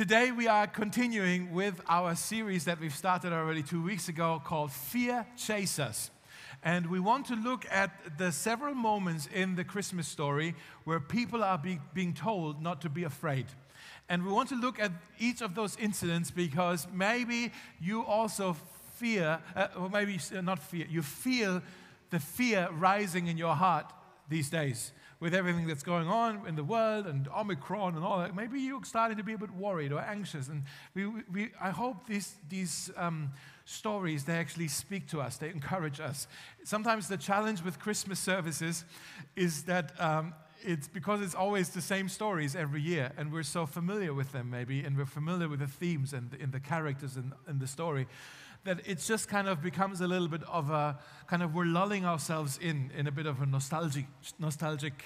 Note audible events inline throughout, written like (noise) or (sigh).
Today, we are continuing with our series that we've started already two weeks ago called Fear Chasers. And we want to look at the several moments in the Christmas story where people are be, being told not to be afraid. And we want to look at each of those incidents because maybe you also fear, uh, or maybe not fear, you feel the fear rising in your heart these days with everything that's going on in the world and Omicron and all that, maybe you're starting to be a bit worried or anxious. And we, we, I hope these, these um, stories, they actually speak to us, they encourage us. Sometimes the challenge with Christmas services is that um, it's because it's always the same stories every year, and we're so familiar with them, maybe, and we're familiar with the themes and, and the characters in, in the story that it just kind of becomes a little bit of a kind of we're lulling ourselves in in a bit of a nostalgic nostalgic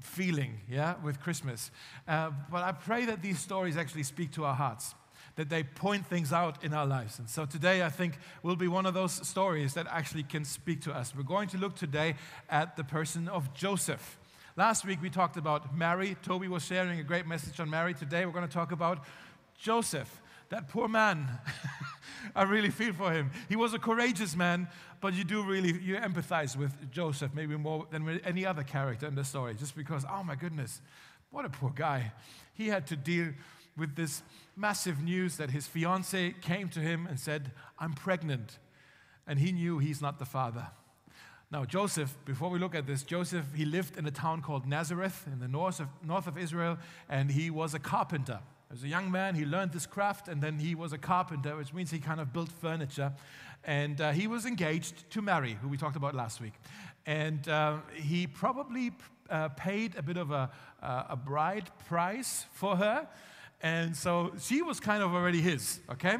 feeling yeah with christmas. Uh, but i pray that these stories actually speak to our hearts that they point things out in our lives. And so today i think will be one of those stories that actually can speak to us. We're going to look today at the person of joseph. Last week we talked about mary. Toby was sharing a great message on mary. Today we're going to talk about joseph that poor man (laughs) I really feel for him. He was a courageous man, but you do really you empathize with Joseph maybe more than with any other character in the story, just because oh my goodness, what a poor guy. He had to deal with this massive news that his fiance came to him and said, "I'm pregnant," and he knew he's not the father. Now, Joseph, before we look at this, Joseph, he lived in a town called Nazareth in the north of, north of Israel, and he was a carpenter. As a young man, he learned this craft, and then he was a carpenter, which means he kind of built furniture. And uh, he was engaged to Mary, who we talked about last week. And uh, he probably uh, paid a bit of a, a bride price for her. And so she was kind of already his, okay?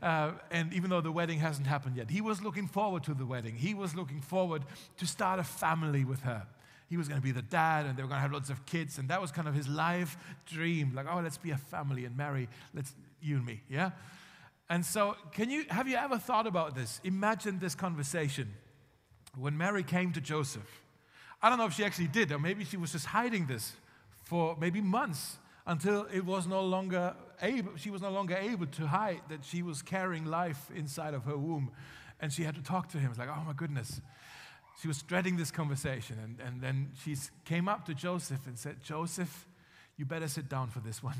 Uh, and even though the wedding hasn't happened yet, he was looking forward to the wedding. He was looking forward to start a family with her he was going to be the dad and they were going to have lots of kids. And that was kind of his life dream. Like, oh, let's be a family and marry, let's, you and me, yeah? And so, can you, have you ever thought about this? Imagine this conversation when Mary came to Joseph. I don't know if she actually did, or maybe she was just hiding this for maybe months until it was no longer able, she was no longer able to hide that she was carrying life inside of her womb. And she had to talk to him. It's like, oh my goodness she was dreading this conversation. And, and then she came up to Joseph and said, Joseph, you better sit down for this one.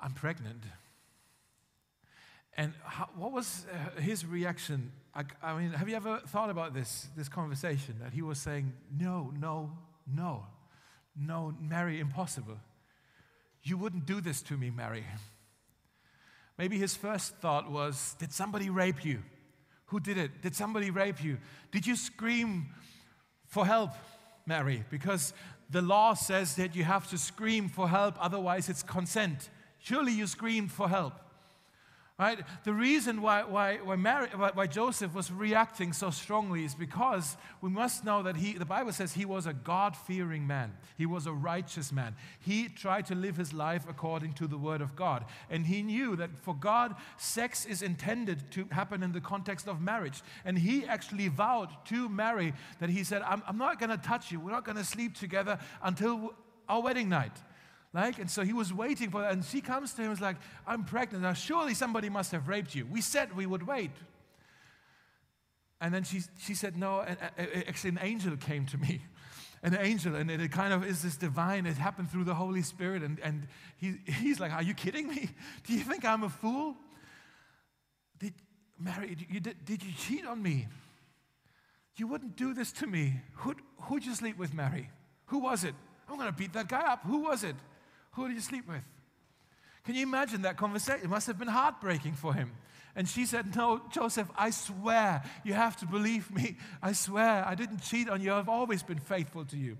I'm pregnant. And how, what was uh, his reaction? I, I, mean, have you ever thought about this, this conversation that he was saying, no, no, no, no, Mary, impossible. You wouldn't do this to me, Mary. Maybe his first thought was, did somebody rape you? Who did it? Did somebody rape you? Did you scream for help, Mary? Because the law says that you have to scream for help, otherwise, it's consent. Surely you screamed for help. Right? The reason why, why, why, Mary, why, Joseph was reacting so strongly is because we must know that he, the Bible says he was a God fearing man. He was a righteous man. He tried to live his life according to the word of God. And he knew that for God, sex is intended to happen in the context of marriage. And he actually vowed to Mary that he said, I'm, I'm not going to touch you. We're not going to sleep together until our wedding night. Like, and so he was waiting for that. And she comes to him and is like, I'm pregnant. Now, surely somebody must have raped you. We said we would wait. And then she, she said, No, and, uh, uh, uh, actually, an angel came to me. (laughs) An angel, and it kind of is this divine, it happened through the Holy Spirit. And, and he, (laughs) he's like, Are you kidding me? (laughs) Do you think I'm a fool? Did, Mary, you, did, did you cheat on me? You wouldn't do this to me. Who'd, who'd you sleep with, Mary? Who was it? I'm going to beat that guy up. Who was it? Who did you sleep with? Can you imagine that conversation? It must have been heartbreaking for him. And she said, No, Joseph, I swear, you have to believe me. I swear, I didn't cheat on you. I've always been faithful to you.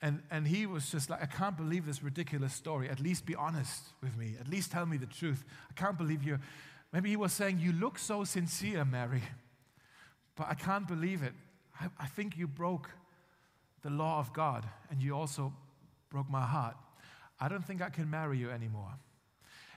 And, and he was just like, I can't believe this ridiculous story. At least be honest with me. At least tell me the truth. I can't believe you. Maybe he was saying, You look so sincere, Mary, but I can't believe it. I, I think you broke the law of God and you also broke my heart. I don't think I can marry you anymore.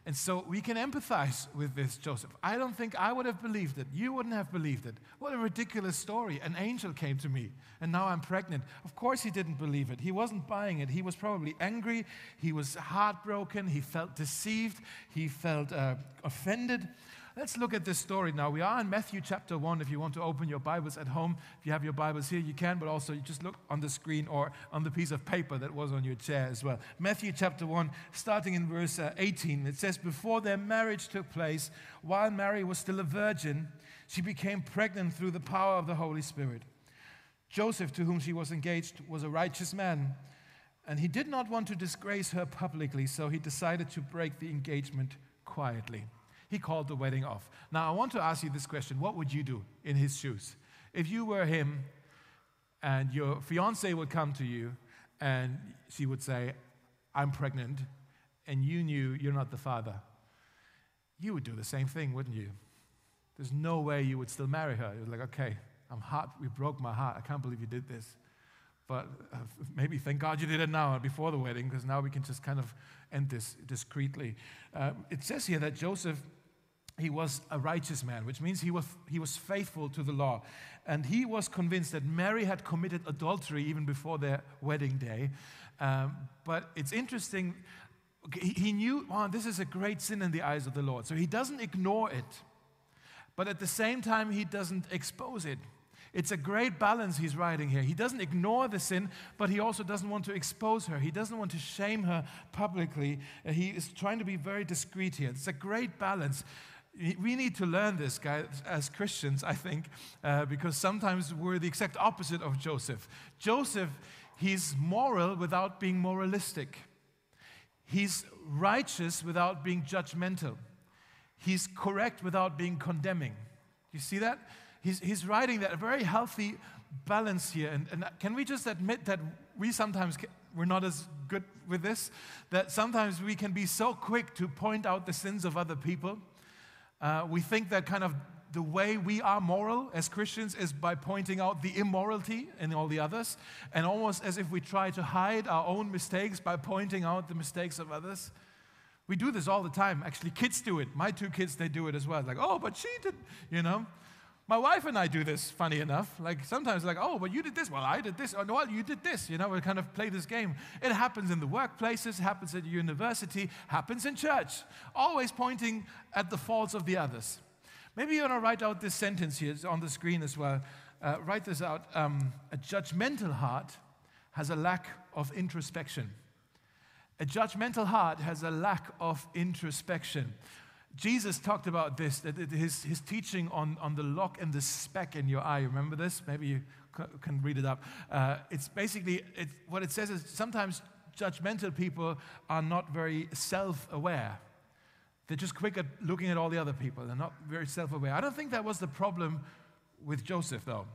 And so we can empathize with this, Joseph. I don't think I would have believed it. You wouldn't have believed it. What a ridiculous story. An angel came to me, and now I'm pregnant. Of course, he didn't believe it. He wasn't buying it. He was probably angry. He was heartbroken. He felt deceived. He felt uh, offended. Let's look at this story now. We are in Matthew chapter 1. If you want to open your Bibles at home, if you have your Bibles here, you can, but also you just look on the screen or on the piece of paper that was on your chair as well. Matthew chapter 1, starting in verse uh, 18, it says, Before their marriage took place, while Mary was still a virgin, she became pregnant through the power of the Holy Spirit. Joseph, to whom she was engaged, was a righteous man, and he did not want to disgrace her publicly, so he decided to break the engagement quietly he called the wedding off. Now, I want to ask you this question What would you do in his shoes? If you were him and your fiance would come to you and she would say, I'm pregnant, and you knew you're not the father, you would do the same thing, wouldn't you? There's no way you would still marry her. You're like, okay, I'm hot. We broke my heart. I can't believe you did this. But uh, maybe thank God you did it now before the wedding, because now we can just kind of end this discreetly. Uh, it says here that Joseph he was a righteous man, which means he was, he was faithful to the law. And he was convinced that Mary had committed adultery even before their wedding day. Um, but it's interesting, he, he knew, oh, this is a great sin in the eyes of the Lord. So he doesn't ignore it. But at the same time, he doesn't expose it. It's a great balance he's writing here. He doesn't ignore the sin, but he also doesn't want to expose her. He doesn't want to shame her publicly. He is trying to be very discreet here. It's a great balance we need to learn this, guys, as Christians, I think, uh, because sometimes we're the exact opposite of Joseph. Joseph, he's moral without being moralistic, he's righteous without being judgmental, he's correct without being condemning. You see that? He's, he's writing that a very healthy balance here. And, and can we just admit that we sometimes we're not as good with this? That sometimes we can be so quick to point out the sins of other people uh, we think that kind of the way we are moral as Christians is by pointing out the immorality in all the others, and almost as if we try to hide our own mistakes by pointing out the mistakes of others. We do this all the time. Actually, kids do it. My two kids, they do it as well. Like, oh, but she did, you know. My wife and I do this, funny enough. Like sometimes, like, oh, but you did this. Well, I did this. Oh, well, you did this. You know, we kind of play this game. It happens in the workplaces, happens at university, happens in church. Always pointing at the faults of the others. Maybe you want to write out this sentence here. It's on the screen as well. Uh, write this out. Um, a judgmental heart has a lack of introspection. A judgmental heart has a lack of introspection. Jesus talked about this, that his, his teaching on, on the lock and the speck in your eye. Remember this? Maybe you can read it up. Uh, it's basically, it, what it says is sometimes judgmental people are not very self aware. They're just quick at looking at all the other people. They're not very self aware. I don't think that was the problem with Joseph, though.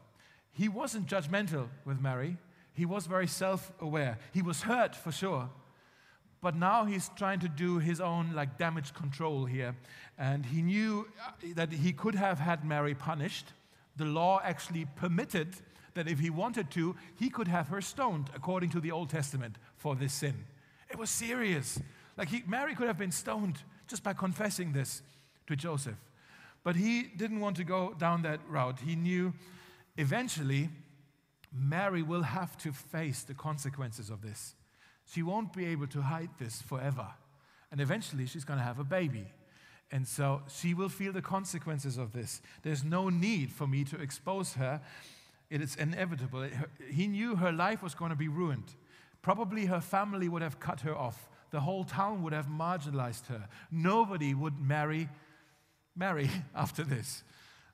He wasn't judgmental with Mary, he was very self aware. He was hurt for sure, but now he's trying to do his own like damage control here. And he knew uh, that he could have had Mary punished. The law actually permitted that if he wanted to, he could have her stoned according to the Old Testament for this sin. It was serious. Like he, Mary could have been stoned just by confessing this to Joseph. But he didn't want to go down that route. He knew eventually Mary will have to face the consequences of this. She won't be able to hide this forever. And eventually, she's going to have a baby. And so she will feel the consequences of this. There's no need for me to expose her. It is inevitable. He knew her life was going to be ruined. Probably her family would have cut her off. The whole town would have marginalized her. Nobody would marry Mary (laughs) after this.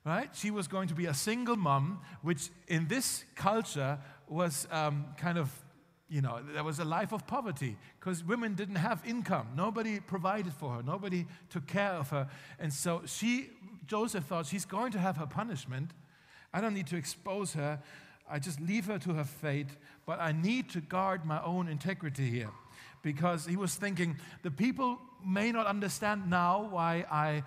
Right? She was going to be a single mom, which in this culture was um, kind of you know, there was a life of poverty because women didn't have income. Nobody provided for her, nobody took care of her. And so she, Joseph thought, she's going to have her punishment. I don't need to expose her. I just leave her to her fate, but I need to guard my own integrity here because he was thinking the people may not understand now why I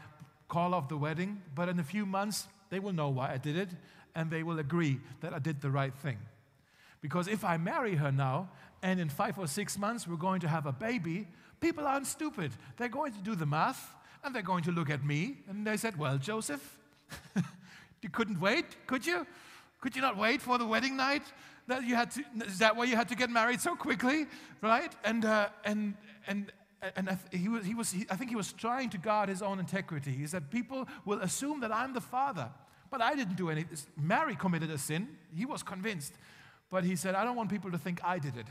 call off the wedding, but in a few months they will know why I did it and they will agree that I did the right thing. Because if I marry her now, and in five or six months we're going to have a baby, people aren't stupid. They're going to do the math and they're going to look at me and they said, Well, Joseph, (laughs) you couldn't wait, could you? Could you not wait for the wedding night? That you had to, is that why you had to get married so quickly, right? And, uh, and, and, and he was, he was he, I think he was trying to guard his own integrity. He said, People will assume that I'm the father. But I didn't do anything. Mary committed a sin. He was convinced. But he said, I don't want people to think I did it.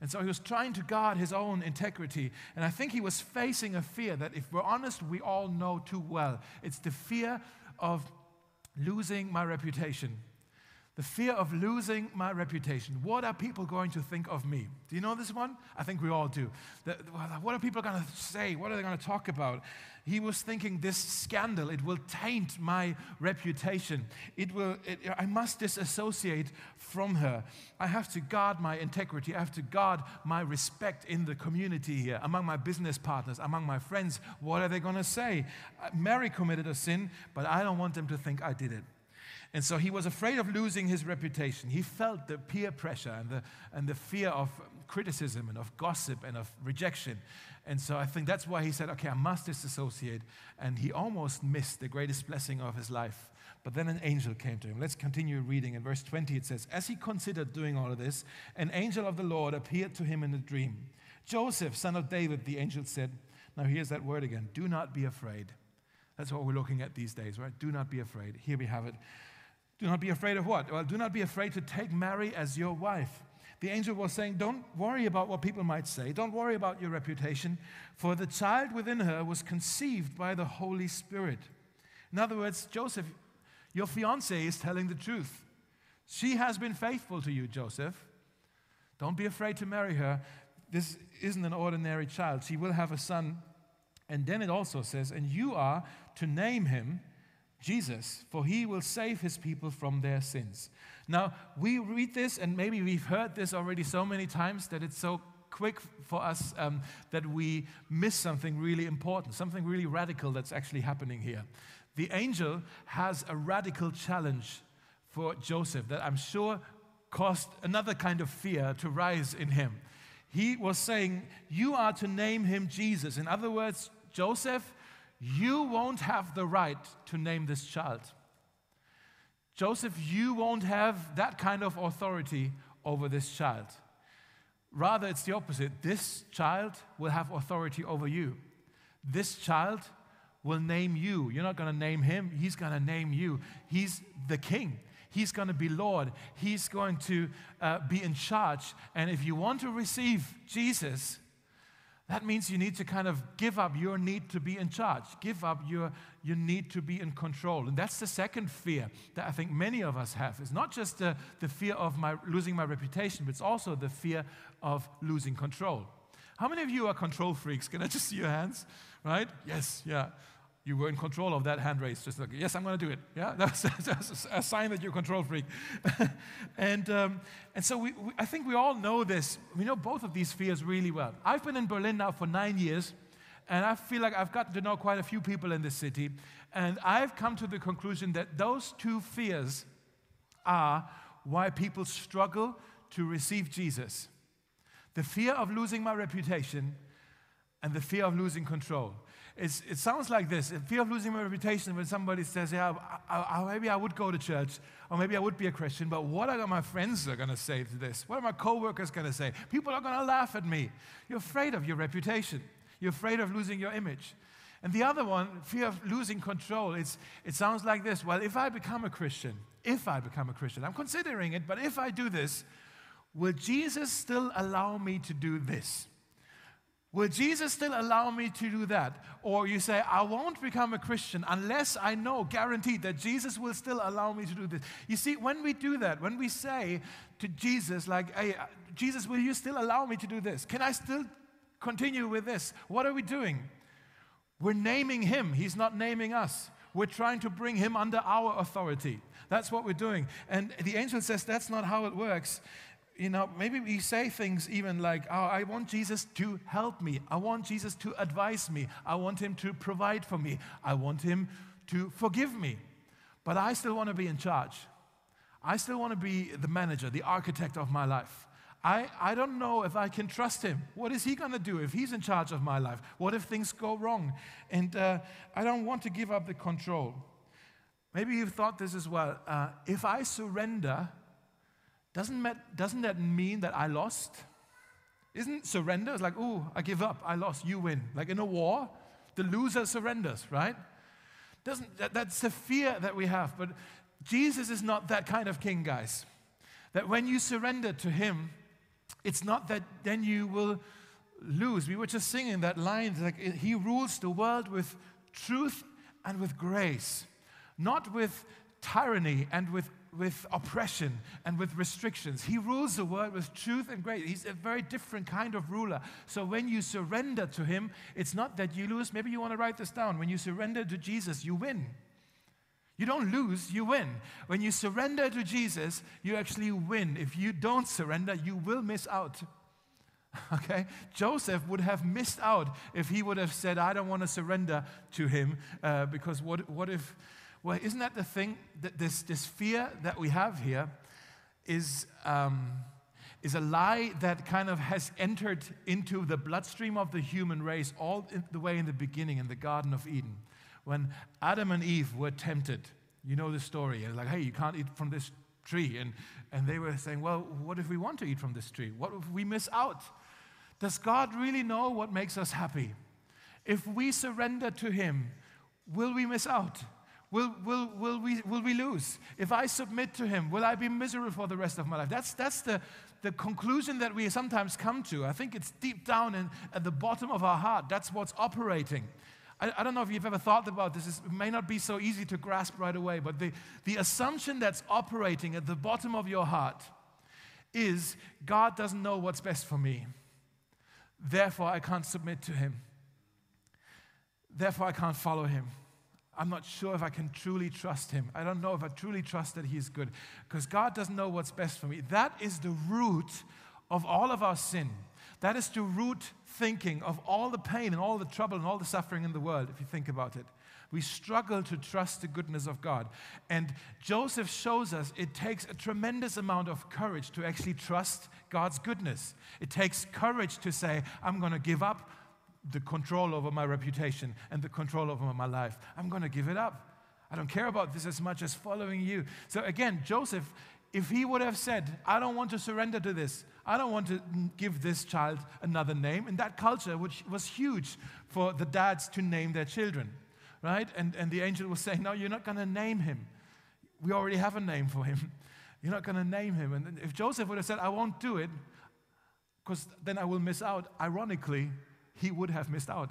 And so he was trying to guard his own integrity. And I think he was facing a fear that, if we're honest, we all know too well. It's the fear of losing my reputation. The fear of losing my reputation. What are people going to think of me? Do you know this one? I think we all do. The, what are people going to say? What are they going to talk about? He was thinking this scandal, it will taint my reputation. It will, it, I must disassociate from her. I have to guard my integrity. I have to guard my respect in the community here, among my business partners, among my friends. What are they going to say? Mary committed a sin, but I don't want them to think I did it. And so he was afraid of losing his reputation. He felt the peer pressure and the, and the fear of criticism and of gossip and of rejection. And so I think that's why he said, okay, I must disassociate. And he almost missed the greatest blessing of his life. But then an angel came to him. Let's continue reading. In verse 20, it says, As he considered doing all of this, an angel of the Lord appeared to him in a dream. Joseph, son of David, the angel said, Now here's that word again do not be afraid. That's what we're looking at these days, right? Do not be afraid. Here we have it. Do not be afraid of what? Well, do not be afraid to take Mary as your wife. The angel was saying, Don't worry about what people might say. Don't worry about your reputation, for the child within her was conceived by the Holy Spirit. In other words, Joseph, your fiance is telling the truth. She has been faithful to you, Joseph. Don't be afraid to marry her. This isn't an ordinary child. She will have a son. And then it also says, And you are to name him Jesus, for he will save his people from their sins. Now, we read this, and maybe we've heard this already so many times that it's so quick for us um, that we miss something really important, something really radical that's actually happening here. The angel has a radical challenge for Joseph that I'm sure caused another kind of fear to rise in him. He was saying, You are to name him Jesus. In other words, Joseph, you won't have the right to name this child. Joseph, you won't have that kind of authority over this child. Rather, it's the opposite. This child will have authority over you. This child will name you. You're not going to name him, he's going to name you. He's the king. He's going to be Lord. He's going to uh, be in charge. And if you want to receive Jesus, that means you need to kind of give up your need to be in charge, give up your, your need to be in control. And that's the second fear that I think many of us have. It's not just the, the fear of my, losing my reputation, but it's also the fear of losing control. How many of you are control freaks? Can I just see your hands? Right? Yes, yeah you were in control of that hand raise. Just like, yes, I'm going to do it. Yeah, (laughs) that's, that's a sign that you're a control freak. (laughs) and, um, and so we, we, I think we all know this. We know both of these fears really well. I've been in Berlin now for nine years, and I feel like I've gotten to know quite a few people in this city. And I've come to the conclusion that those two fears are why people struggle to receive Jesus the fear of losing my reputation and the fear of losing control. It's, it sounds like this fear of losing my reputation when somebody says, Yeah, I, I, maybe I would go to church, or maybe I would be a Christian, but what are my friends are going to say to this? What are my coworkers going to say? People are going to laugh at me. You're afraid of your reputation, you're afraid of losing your image. And the other one, fear of losing control, it's, it sounds like this Well, if I become a Christian, if I become a Christian, I'm considering it, but if I do this, will Jesus still allow me to do this? Will Jesus still allow me to do that? Or you say, I won't become a Christian unless I know, guaranteed, that Jesus will still allow me to do this. You see, when we do that, when we say to Jesus, like, hey, uh, Jesus, will you still allow me to do this? Can I still continue with this? What are we doing? We're naming him, he's not naming us. We're trying to bring him under our authority. That's what we're doing. And the angel says that's not how it works you know, maybe we say things even like, oh, I want Jesus to help me. I want Jesus to advise me. I want him to provide for me. I want him to forgive me. But I still want to be in charge. I still want to be the manager, the architect of my life. I, I don't know if I can trust him. What is he going to do if he's in charge of my life? What if things go wrong? And uh, I don't want to give up the control. Maybe you've thought this as well. Uh, if I surrender, doesn't, that, doesn't that mean that I lost? Isn't surrender? It's like, oh, I give up, I lost, you win. Like in a war, the loser surrenders, right? Doesn't, that, that's the fear that we have. But Jesus is not that kind of king, guys. That when you surrender to him, it's not that then you will lose. We were just singing that line like he rules the world with truth and with grace, not with tyranny and with, with oppression and with restrictions. He rules the world with truth and grace. He's a very different kind of ruler. So when you surrender to him, it's not that you lose. Maybe you want to write this down. When you surrender to Jesus, you win. You don't lose, you win. When you surrender to Jesus, you actually win. If you don't surrender, you will miss out. (laughs) Okay? Joseph would have missed out if he would have said, I don't want to surrender to him, uh, because what, what if, well, isn't that the thing? That this, this fear that we have here is, um, is a lie that kind of has entered into the bloodstream of the human race all the way in the beginning in the Garden of Eden when Adam and Eve were tempted. You know the story. And like, hey, you can't eat from this tree. And, and they were saying, well, what if we want to eat from this tree? What if we miss out? Does God really know what makes us happy? If we surrender to Him, will we miss out? Will, will, will, we, will we lose? If I submit to Him, will I be miserable for the rest of my life? That's, that's the, the conclusion that we sometimes come to. I think it's deep down in, at the bottom of our heart. That's what's operating. I, I, don't know if you've ever thought about this. It may not be so easy to grasp right away, but the, the assumption that's operating at the bottom of your heart is God doesn't know what's best for me. Therefore, I can't submit to Him. Therefore, I can't follow Him. I'm not sure if I can truly trust Him. I don't know if I truly trust that He's good because God doesn't know what's best for me. That is the root of all of our sin. That is the root thinking of all the pain and all the trouble and all the suffering in the world, if you think about it. We struggle to trust the goodness of God. And Joseph shows us it takes a tremendous amount of courage to actually trust God's goodness. It takes courage to say, I'm going to give up the control over my reputation and the control over my life. I'm going to give it up. I don't care about this as much as following you. So again, Joseph, if he would have said, I don't want to surrender to this, I don't want to give this child another name. In that culture, which was huge for the dads to name their children, right? And, and the angel was saying, No, you're not going to name him. We already have a name for him. (laughs) You're not going to name him. And if Joseph would have said, I won't do it, because then I will miss out, ironically, he would have missed out.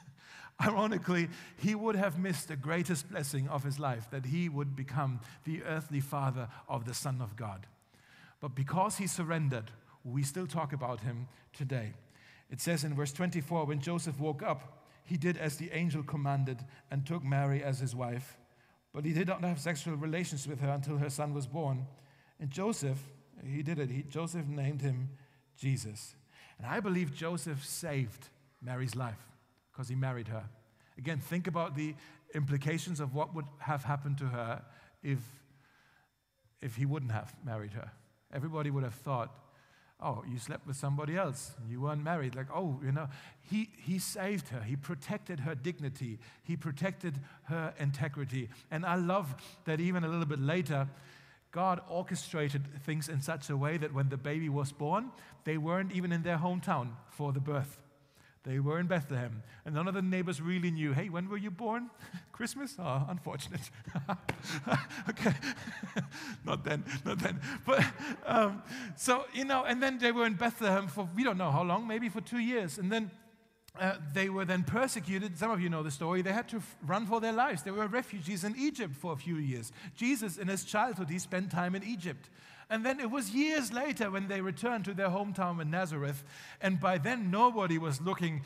(laughs) Ironically, he would have missed the greatest blessing of his life that he would become the earthly father of the Son of God. But because he surrendered, we still talk about him today. It says in verse 24 when Joseph woke up, he did as the angel commanded and took Mary as his wife. But he did not have sexual relations with her until her son was born. And Joseph, he did it. He, Joseph named him Jesus. And I believe Joseph saved Mary's life because he married her. Again, think about the implications of what would have happened to her if, if he wouldn't have married her. Everybody would have thought, oh, you slept with somebody else. You weren't married. Like, oh, you know, he, he saved her. He protected her dignity. He protected her integrity. And I love that even a little bit later, God orchestrated things in such a way that when the baby was born, they weren't even in their hometown for the birth. They were in Bethlehem, and none of the neighbors really knew, hey, when were you born? (laughs) Christmas? Oh, unfortunate. (laughs) okay. (laughs) not then, not then. But um, so, you know, and then they were in Bethlehem for we don't know how long, maybe for two years. And then uh, they were then persecuted. Some of you know the story. They had to f- run for their lives. They were refugees in Egypt for a few years. Jesus, in his childhood, he spent time in Egypt. And then it was years later when they returned to their hometown in Nazareth. And by then, nobody was looking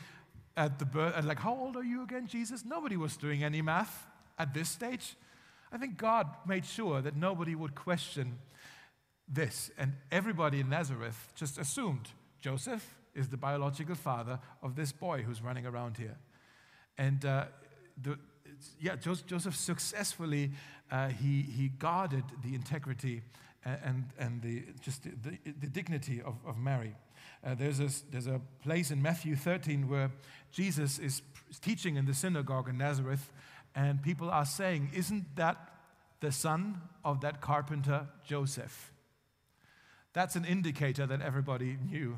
at the birth, like, how old are you again, Jesus? Nobody was doing any math at this stage. I think God made sure that nobody would question this. And everybody in Nazareth just assumed Joseph is the biological father of this boy who's running around here. And uh, the, yeah, Joseph successfully uh, he, he guarded the integrity and, and the, just the, the, the dignity of, of Mary. Uh, there's, a, there's a place in Matthew 13 where Jesus is teaching in the synagogue in Nazareth, and people are saying, Isn't that the son of that carpenter Joseph? That's an indicator that everybody knew,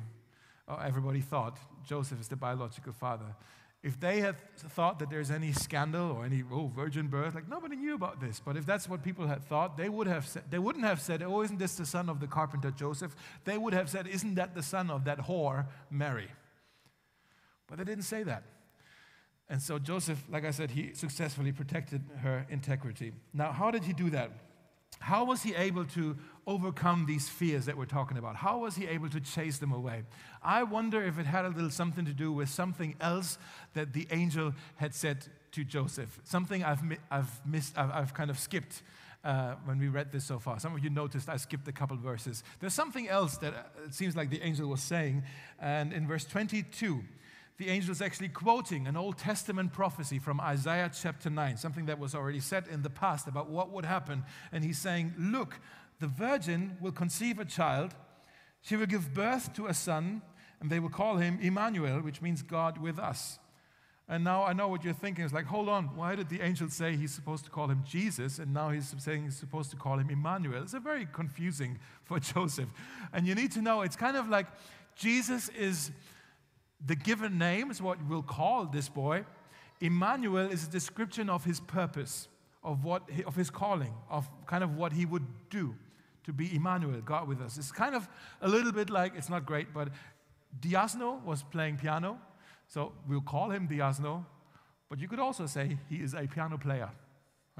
or everybody thought Joseph is the biological father. If they had thought that there's any scandal or any oh virgin birth, like nobody knew about this. But if that's what people had thought, they would have said, they wouldn't have said, "Oh, isn't this the son of the carpenter Joseph?" They would have said, "Isn't that the son of that whore Mary?" But they didn't say that. And so Joseph, like I said, he successfully protected her integrity. Now, how did he do that? How was he able to overcome these fears that we're talking about? How was he able to chase them away? I wonder if it had a little something to do with something else that the angel had said to Joseph. Something I've, mi- I've missed, I've, I've, kind of skipped uh, when we read this so far. Some of you noticed I skipped a couple verses. There's something else that uh, it seems like the angel was saying. And in verse 22, the angel is actually quoting an Old Testament prophecy from Isaiah chapter 9, something that was already said in the past about what would happen. And he's saying, Look, the virgin will conceive a child, she will give birth to a son, and they will call him Emmanuel, which means God with us. And now I know what you're thinking. It's like, hold on, why did the angel say he's supposed to call him Jesus, and now he's saying he's supposed to call him Emmanuel? It's a very confusing for (laughs) Joseph. And you need to know it's kind of like Jesus is the given name is what we'll call this boy. Emmanuel is a description of his purpose, of, what, of his calling, of kind of what he would do to be Emmanuel, God with us. It's kind of a little bit like, it's not great, but Diasno was playing piano, so we'll call him Diasno, but you could also say he is a piano player.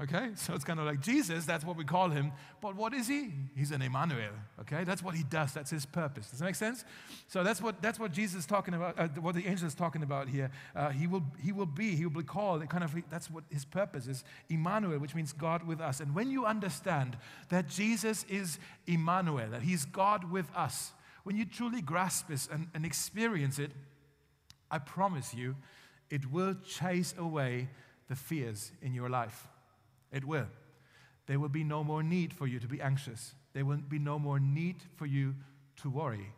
Okay? So it's kind of like Jesus, that's what we call him. But what is he? He's an Emmanuel. Okay? That's what he does. That's his purpose. Does that make sense? So that's what, that's what Jesus is talking about, uh, what the angel is talking about here. Uh, he, will, he will be, he will be called. Kind of, that's what his purpose is. Emmanuel, which means God with us. And when you understand that Jesus is Emmanuel, that he's God with us, when you truly grasp this and, and experience it, I promise you, it will chase away the fears in your life. It will. There will be no more need for you to be anxious. There will be no more need for you to worry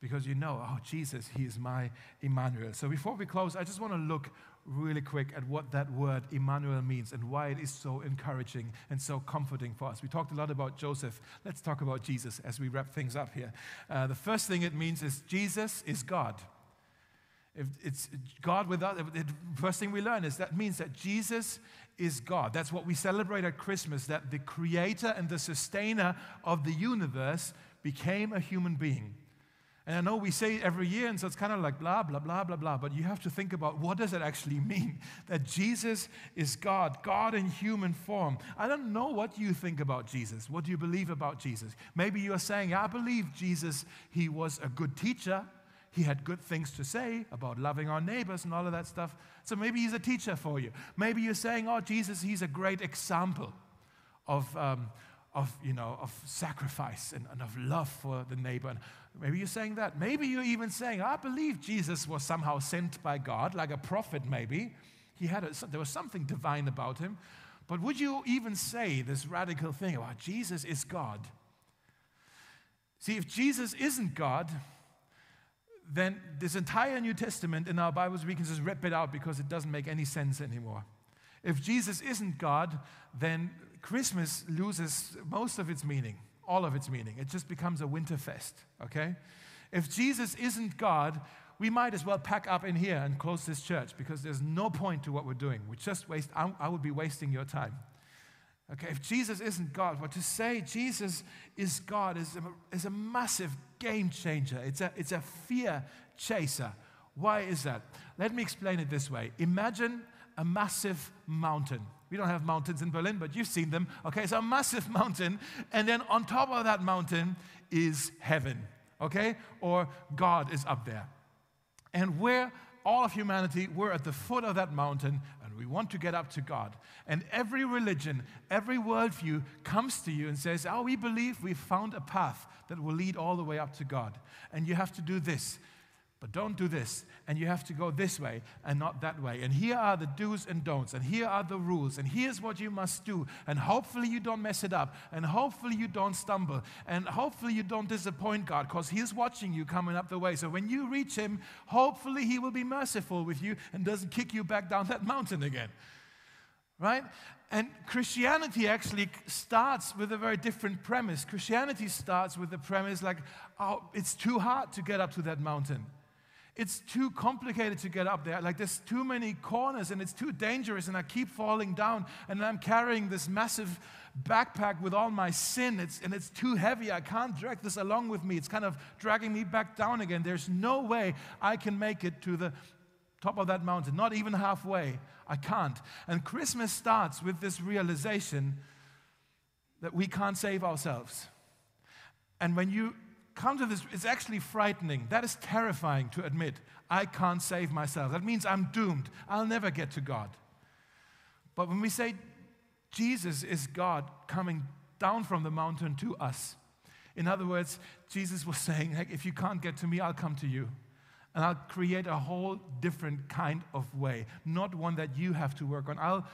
because you know, oh, Jesus, He is my Emmanuel. So before we close, I just want to look really quick at what that word Emmanuel means and why it is so encouraging and so comforting for us. We talked a lot about Joseph. Let's talk about Jesus as we wrap things up here. Uh, the first thing it means is Jesus is God. If it's God with us, the first thing we learn is that means that Jesus is God. That's what we celebrate at Christmas, that the creator and the sustainer of the universe became a human being. And I know we say it every year, and so it's kind of like blah, blah, blah, blah, blah, but you have to think about what does it actually (laughs) mean? That Jesus is God, God in human form. I don't know what you think about Jesus. What do you believe about Jesus? Maybe you're saying, I believe Jesus, he was a good teacher. He had good things to say about loving our neighbors and all of that stuff. So maybe he's a teacher for you. Maybe you're saying, oh, Jesus, he's a great example of, um, of, you know, of sacrifice and, and, of love for the neighbor. And maybe you're saying that. Maybe you're even saying, I believe Jesus was somehow sent by God, like a prophet maybe. He had a, there was something divine about him. But would you even say this radical thing about Jesus is God? See, if Jesus isn't God, then this entire New Testament in our Bibles, we can just rip it out because it doesn't make any sense anymore. If Jesus isn't God, then Christmas loses most of its meaning, all of its meaning. It just becomes a winter fest, okay? If Jesus isn't God, we might as well pack up in here and close this church because there's no point to what we're doing. We just waste, I, I would be wasting your time. Okay, if Jesus isn't God, but to say Jesus is God is a, is a massive game changer. It's a, it's a fear chaser. Why is that? Let me explain it this way. Imagine a massive mountain. We don't have mountains in Berlin, but you've seen them. Okay, so a massive (laughs) mountain, and then on top of that mountain is heaven, okay? Or God is up there. And we're, all of humanity, we're at the foot of that mountain, we want to get up to God. And every religion, every worldview comes to you and says, Oh, we believe we've found a path that will lead all the way up to God. And you have to do this But don't do this, and you have to go this way and not that way. And here are the do's and don'ts, and here are the rules, and here's what you must do. And hopefully you don't mess it up, and hopefully you don't stumble, and hopefully you don't disappoint God, because He's watching you coming up the way. So when you reach Him, hopefully He will be merciful with you and doesn't kick you back down that mountain again. Right? And Christianity actually starts with a very different premise. Christianity starts with the premise like, oh, it's too hard to get up to that mountain it's too complicated to get up there. Like there's too many corners and it's too dangerous, and I keep falling down, and I'm carrying this massive backpack with all my sin, it's, and it's too heavy. I can't drag this along with me. It's kind of dragging me back down again. There's no way I can make it to the top of that mountain, not even halfway. I can't. And Christmas starts with this realization that we can't save ourselves. And when you come to this, it's actually frightening. That is terrifying to admit. I can't save myself. That means I'm doomed. I'll never get to God. But when we say Jesus is God coming down from the mountain to us, in other words, Jesus was (laughs) saying, hey, if you can't get to me, I'll come to you. And I'll create a whole different kind of way, not one that you have to work on. I'll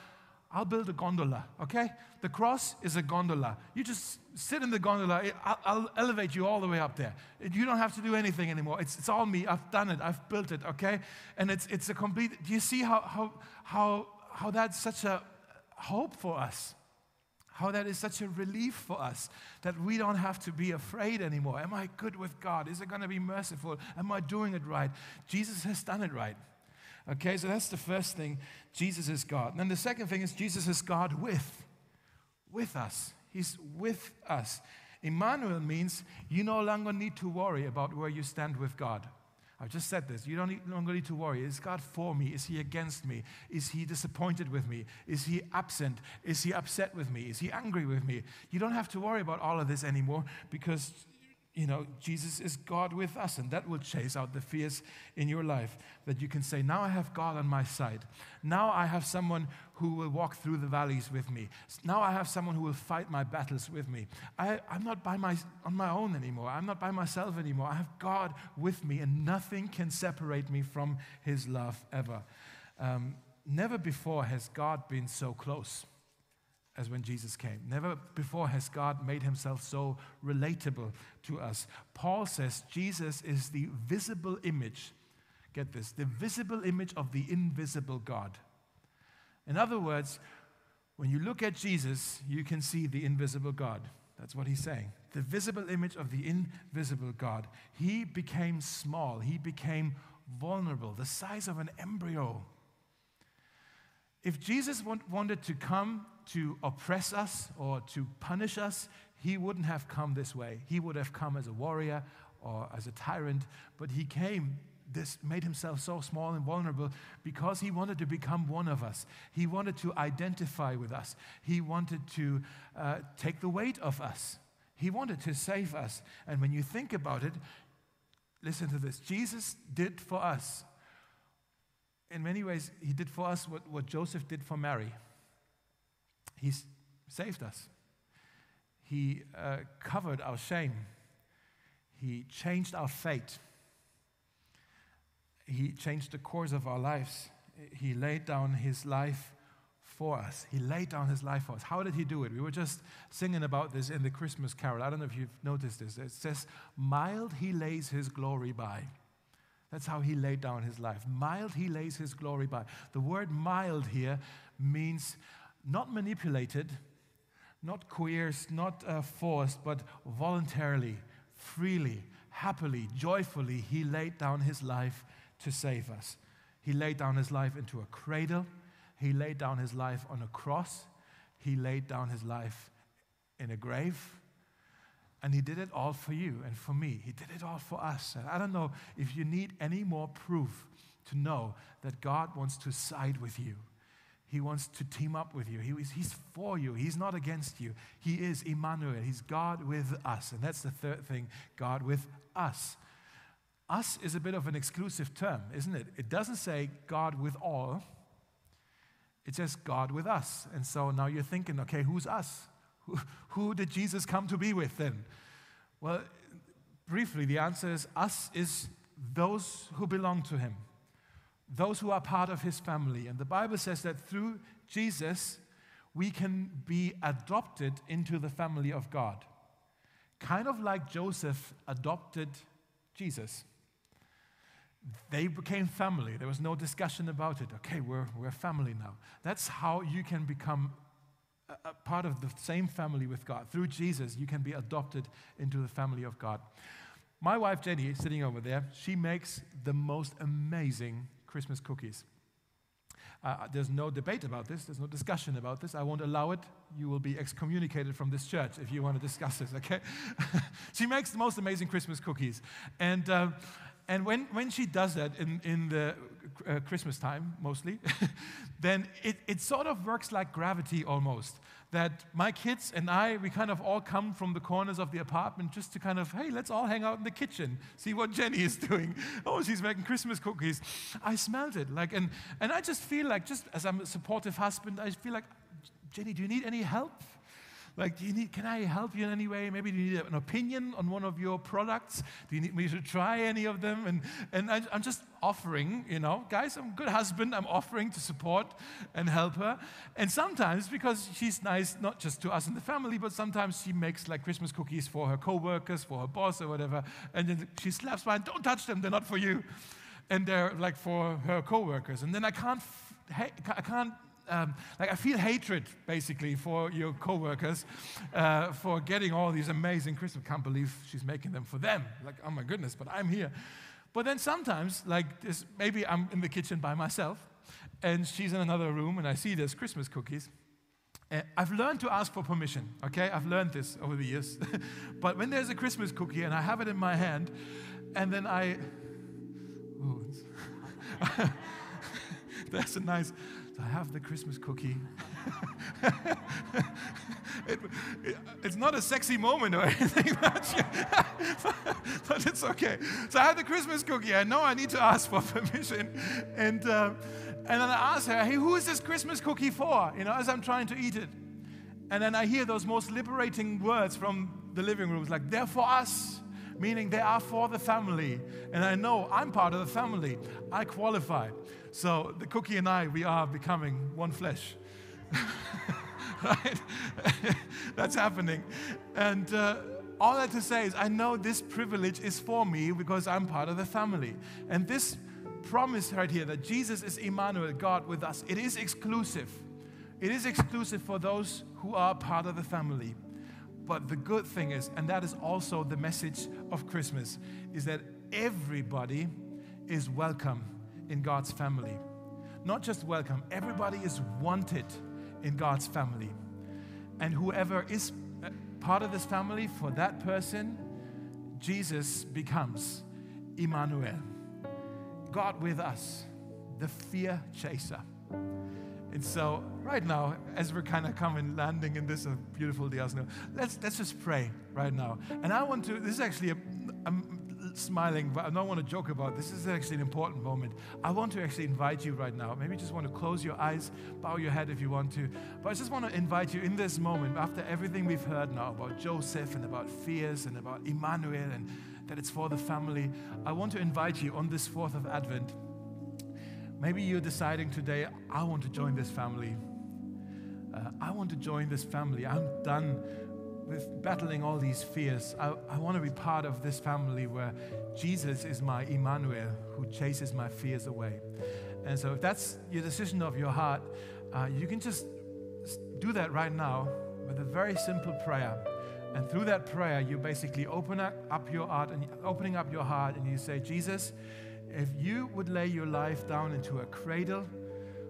I'll build a gondola, okay? The cross is a gondola. You just sit in the gondola, I'll, elevate you all the way up there. You don't have to do anything anymore. It's, it's all me. I've done it, I've built it, okay? And it's, it's a complete. Do you see how, how, how, how that's such a hope for us? How that is such a relief for us that we don't have to be afraid anymore. Am I good with God? Is it going to be merciful? Am I doing it right? Jesus has done it right. Okay, so that's the first thing. Jesus is God. And then the second thing is Jesus is God with, with us. He's with us. Emmanuel means you no longer need to worry about where you stand with God. I've just said this. You don't longer need to worry. Is God for me? Is He against me? Is He disappointed with me? Is He absent? Is He upset with me? Is He angry with me? You don't have to worry about all of this anymore because you know, Jesus is God with us, and that will chase out the fears in your life. That you can say, Now I have God on my side. Now I have someone who will walk through the valleys with me. Now I have someone who will fight my battles with me. I, am not by my, on my own anymore. I'm not by myself anymore. I have God with me, and nothing can separate me from His love ever. Um, never before has God been so close as when Jesus came. Never before has God made himself so relatable to us. Paul says Jesus is the visible image, get this, the visible image of the invisible God. In other words, when you look at Jesus, you can see the invisible God. That's what he's saying. The visible image of the invisible God. He became small, he became vulnerable, the size of an embryo. If Jesus wanted to come to oppress us or to punish us, he wouldn't have come this way. He would have come as a warrior or as a tyrant, but he came this made himself so small and vulnerable because he wanted to become one of us. He wanted to identify with us. He wanted to uh, take the weight of us. He wanted to save us. And when you think about it, listen to this Jesus did for us. In many ways, he did for us what, what Joseph did for Mary. He saved us. He uh, covered our shame. He changed our fate. He changed the course of our lives. He laid down his life for us. He laid down his life for us. How did he do it? We were just singing about this in the Christmas carol. I don't know if you've noticed this. It says, Mild he lays his glory by. That's how he laid down his life. Mild he lays his glory by. The word mild here means not manipulated, not coerced, not uh, forced, but voluntarily, freely, happily, joyfully, he laid down his life to save us. He laid down his life into a cradle, he laid down his life on a cross, he laid down his life in a grave. And he did it all for you and for me. He did it all for us. And I don't know if you need any more proof to know that God wants to side with you he wants to team up with you. He, he's for you. He's not against you. He is Emmanuel. He's God with us. And that's the third thing God with us. Us is a bit of an exclusive term, isn't it? It doesn't say God with all, it says God with us. And so now you're thinking, okay, who's us? Who, who did Jesus come to be with then? Well, briefly, the answer is us is those who belong to him, those who are part of his family. And the Bible says that through Jesus, we can be adopted into the family of God. Kind of like Joseph adopted Jesus. They became family. There was no discussion about it. Okay, we're, we're family now. That's how you can become a, a part of the same family with God. Through Jesus, you can be adopted into the family of God. My wife Jenny, sitting over there, she makes the most amazing Christmas cookies. Uh, there's no debate about this. There's no discussion about this. I won't allow it. You will be excommunicated from this church if you want to discuss this, okay? (laughs) she makes the most amazing Christmas cookies. And, uh, and when, when she does that in, in the uh, Christmas time, mostly, (laughs) then it, it sort of works like gravity almost that my kids and I, we kind of all come from the corners of the apartment just to kind of, hey, let's all hang out in the kitchen, see what Jenny is (laughs) doing. Oh, she's making Christmas cookies. I smelled it, like, and, and I just feel like, just as I'm a supportive husband, I feel like, Jenny, do you need any help? Like, do you need, can I help you in any way? Maybe do you need an opinion on one of your products? Do you need me to try any of them? And, and I, I'm just offering, you know, guys, I'm a good husband. I'm offering to support and help her. And sometimes, because she's nice, not just to us in the family, but sometimes she makes like Christmas cookies for her coworkers, for her boss or whatever. And then she slaps mine, don't touch them, they're not for you. And they're like for her coworkers. And then I can't, I can't um, like I feel hatred basically for your coworkers uh, for getting all these amazing Christmas. Can't believe she's making them for them. Like, oh my goodness, but I'm here. But then sometimes, like this, maybe I'm in the kitchen by myself, and she's in another room, and I see there's Christmas cookies. Uh, I've learned to ask for permission. Okay, I've learned this over the years. (laughs) but when there's a Christmas cookie and I have it in my hand, and then I, oh, (laughs) that's a nice. So I have the Christmas cookie. (laughs) it, it, it's not a sexy moment or (laughs) anything, (laughs) but, it's okay. So I have the Christmas cookie. I know I need to ask for permission. And, uh, and then I ask her, hey, who is this Christmas cookie for? You know, as I'm trying to eat it. And then I hear those most liberating words from the living room. It's like, they're for us meaning they are for the family. And I know I'm part of the family. I qualify. So the cookie and I, we are becoming one flesh. (laughs) right? (laughs) That's happening. And uh, all that to say is, I know this privilege is for me because I'm part of the family. And this promise right here that Jesus is Emmanuel, God with us, it is exclusive. It is exclusive for those who are part of the family. But the good thing is, and that is also the message of Christmas, is that everybody is welcome in God's family. Not just welcome, everybody is wanted in God's family. And whoever is part of this family, for that person, Jesus becomes Emmanuel, God with us, the fear chaser. And so, right now, as we're kind of coming, landing in this uh, beautiful day, let's, let's just pray right now. And I want to, this is actually a, a smiling, but I don't want to joke about this. is actually an important moment. I want to actually invite you right now. Maybe just want to close your eyes, bow your head if you want to. But I just want to invite you in this moment, after everything we've heard now about Joseph and about fears and about Emmanuel and that it's for the family, I want to invite you on this 4th of Advent. Maybe you're deciding today, I want to join this family. Uh, I want to join this family. I'm done with battling all these fears, I, I want to be part of this family where Jesus is my Emmanuel who chases my fears away. And so, if that's your decision of your heart, uh, you can just do that right now with a very simple prayer. And through that prayer, you basically open up your heart and opening up your heart, and you say, Jesus, if you would lay your life down into a cradle,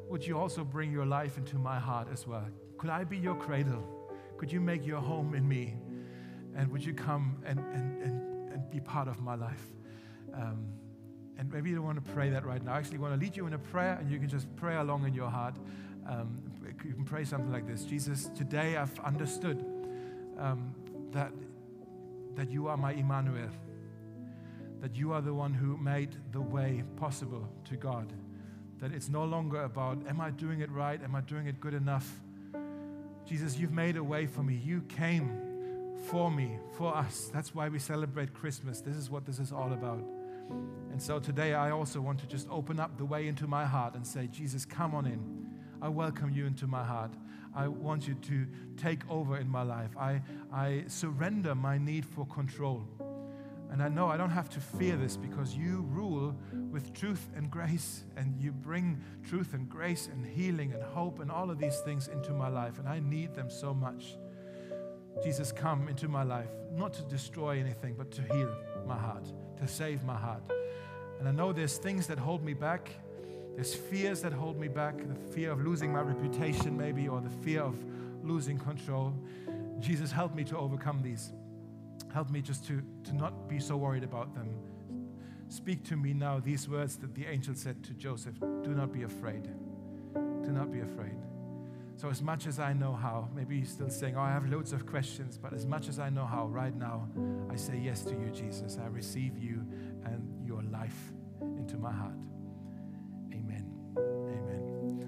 would you also bring your life into my heart as well? Could I be your cradle? Could you make your home in me? And would you come and, and, and, and be part of my life? Um, and maybe you don't want to pray that right now. I actually want to lead you in a prayer, and you can just pray along in your heart. Um, you can pray something like this Jesus, today I've understood um, that, that you are my Emmanuel, that you are the one who made the way possible to God. That it's no longer about, am I doing it right? Am I doing it good enough? Jesus, you've made a way for me. You came for me, for us. That's why we celebrate Christmas. This is what this is all about. And so today I also want to just open up the way into my heart and say, Jesus, come on in. I welcome you into my heart. I want you to take over in my life. I, I surrender my need for control. And I know I don't have to fear this because you rule with truth and grace, and you bring truth and grace and healing and hope and all of these things into my life, and I need them so much. Jesus, come into my life, not to destroy anything, but to heal my heart, to save my heart. And I know there's things that hold me back. There's fears that hold me back the fear of losing my reputation, maybe, or the fear of losing control. Jesus, help me to overcome these. Help me just to, to not be so worried about them. Speak to me now these words that the angel said to Joseph Do not be afraid. Do not be afraid. So, as much as I know how, maybe you're still saying, Oh, I have loads of questions, but as much as I know how, right now, I say yes to you, Jesus. I receive you and your life into my heart.